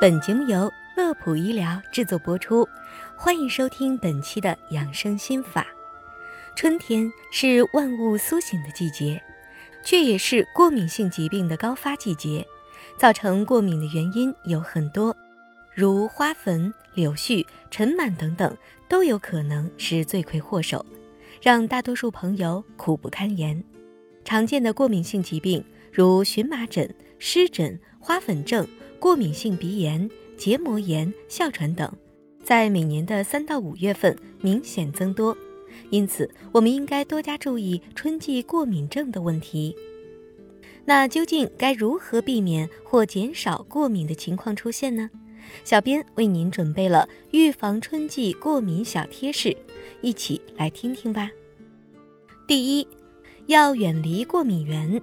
本节目由乐普医疗制作播出，欢迎收听本期的养生心法。春天是万物苏醒的季节，却也是过敏性疾病的高发季节。造成过敏的原因有很多，如花粉、柳絮、尘螨等等，都有可能是罪魁祸首，让大多数朋友苦不堪言。常见的过敏性疾病如荨麻疹、湿疹、花粉症。过敏性鼻炎、结膜炎、哮喘等，在每年的三到五月份明显增多，因此我们应该多加注意春季过敏症的问题。那究竟该如何避免或减少过敏的情况出现呢？小编为您准备了预防春季过敏小贴士，一起来听听吧。第一，要远离过敏源，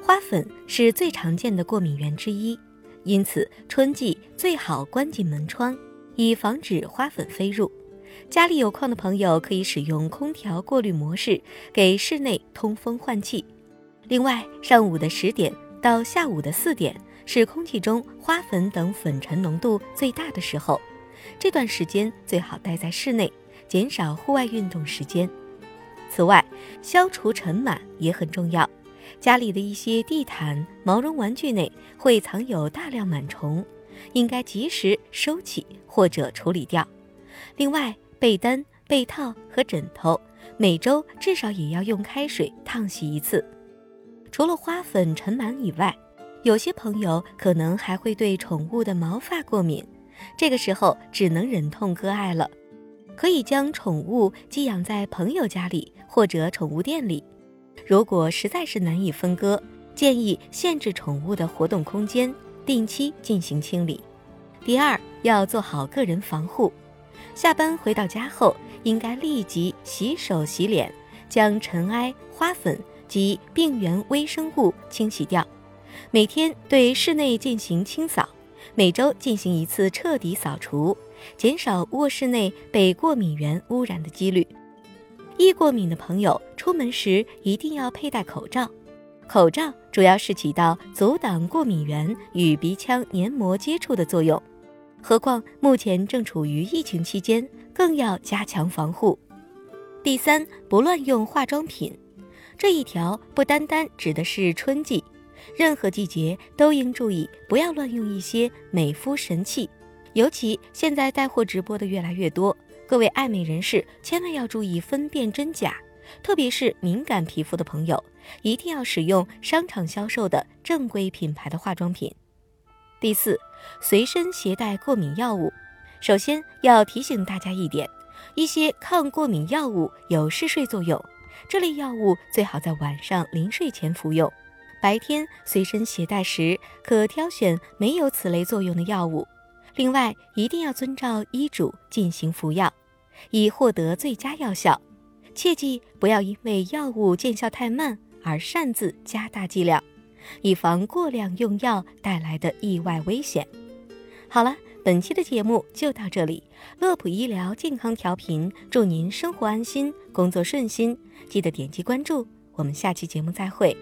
花粉是最常见的过敏源之一。因此，春季最好关紧门窗，以防止花粉飞入。家里有矿的朋友可以使用空调过滤模式，给室内通风换气。另外，上午的十点到下午的四点是空气中花粉等粉尘浓度最大的时候，这段时间最好待在室内，减少户外运动时间。此外，消除尘螨也很重要。家里的一些地毯、毛绒玩具内会藏有大量螨虫，应该及时收起或者处理掉。另外，被单、被套和枕头每周至少也要用开水烫洗一次。除了花粉、尘螨以外，有些朋友可能还会对宠物的毛发过敏，这个时候只能忍痛割爱了。可以将宠物寄养在朋友家里或者宠物店里。如果实在是难以分割，建议限制宠物的活动空间，定期进行清理。第二，要做好个人防护。下班回到家后，应该立即洗手洗脸，将尘埃、花粉及病原微生物清洗掉。每天对室内进行清扫，每周进行一次彻底扫除，减少卧室内被过敏源污染的几率。易过敏的朋友出门时一定要佩戴口罩，口罩主要是起到阻挡过敏源与鼻腔黏膜接触的作用。何况目前正处于疫情期间，更要加强防护。第三，不乱用化妆品，这一条不单单指的是春季，任何季节都应注意不要乱用一些美肤神器，尤其现在带货直播的越来越多。各位爱美人士，千万要注意分辨真假，特别是敏感皮肤的朋友，一定要使用商场销售的正规品牌的化妆品。第四，随身携带过敏药物。首先要提醒大家一点，一些抗过敏药物有嗜睡作用，这类药物最好在晚上临睡前服用，白天随身携带时可挑选没有此类作用的药物。另外，一定要遵照医嘱进行服药。以获得最佳药效，切记不要因为药物见效太慢而擅自加大剂量，以防过量用药带来的意外危险。好了，本期的节目就到这里。乐普医疗健康调频，祝您生活安心，工作顺心。记得点击关注，我们下期节目再会。